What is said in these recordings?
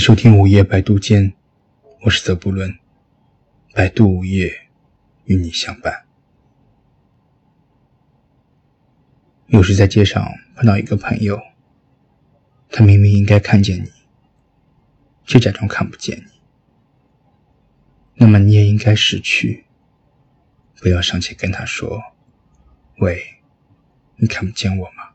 收听午夜百度间，我是泽布伦，百度午夜与你相伴。有时在街上碰到一个朋友，他明明应该看见你，却假装看不见你，那么你也应该识趣，不要上前跟他说：“喂，你看不见我吗？”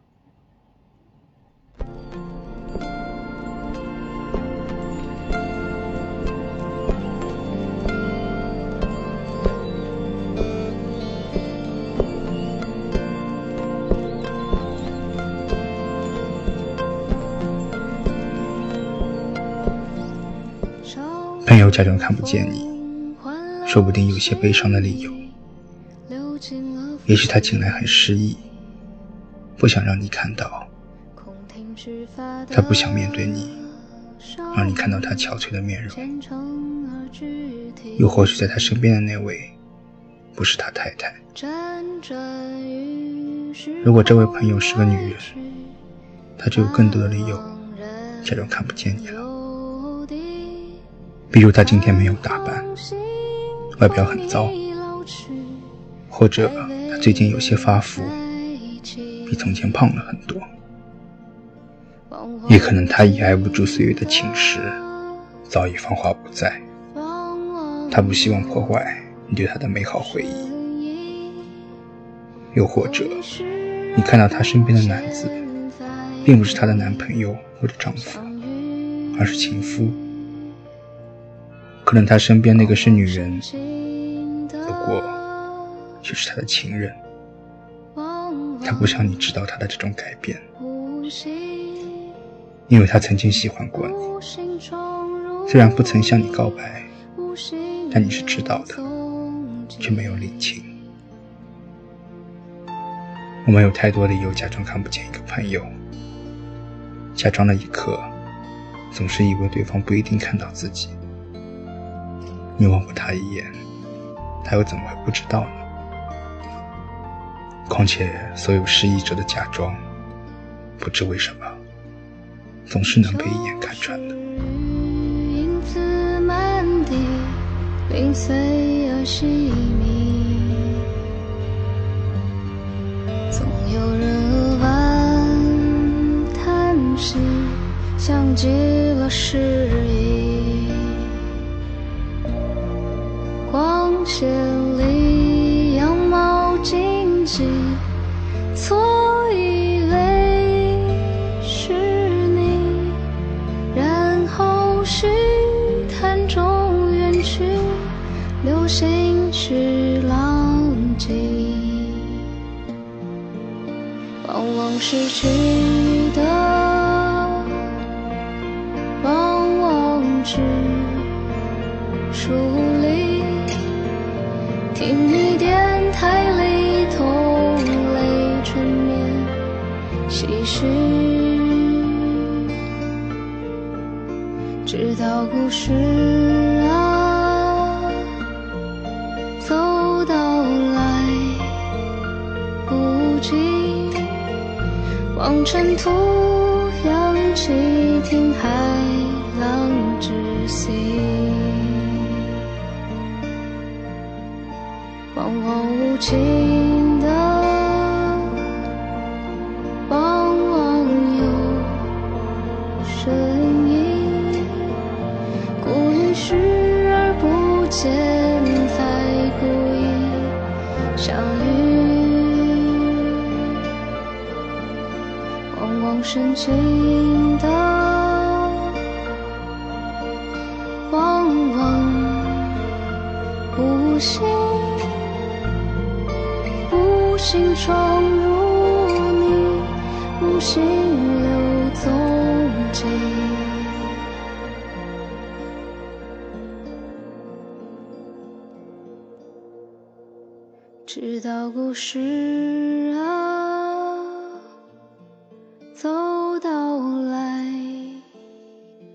朋友假装看不见你，说不定有些悲伤的理由。也许他近来很失意，不想让你看到。他不想面对你，让你看到他憔悴的面容。又或许在他身边的那位，不是他太太。如果这位朋友是个女人，他就有更多的理由假装看不见你了。比如他今天没有打扮，外表很糟，或者他最近有些发福，比从前胖了很多，也可能他已挨不住岁月的侵蚀，早已芳华不再。他不希望破坏你对他的美好回忆，又或者你看到他身边的男子，并不是他的男朋友或者丈夫，而是情夫。可能他身边那个是女人，不过却是他的情人。他不想你知道他的这种改变，因为他曾经喜欢过你，虽然不曾向你告白，但你是知道的，却没有领情。我们有太多理由假装看不见一个朋友，假装了一刻，总是以为对方不一定看到自己。你望过他一眼，他又怎么会不知道呢？况且，所有失意者的假装，不知为什么，总是能被一眼看穿的。总有人玩叹息，像极了失意。千里羊毛荆棘，错以为是你，然后虚谈中远去，流星去浪迹，往往失去的，听你电台里同类春眠唏嘘，直到故事啊走到来不及，望尘土扬起，听海浪窒息。往往无情的，往往有深意。故意视而不见，才故意相遇。往往深情的，往往无心。心闯入你，无心留踪迹，直到故事啊走到来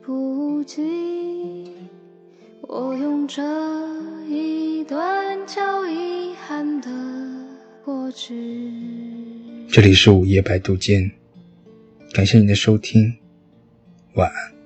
不及，我用这一段叫遗憾的。这里是午夜百度间，感谢你的收听，晚安。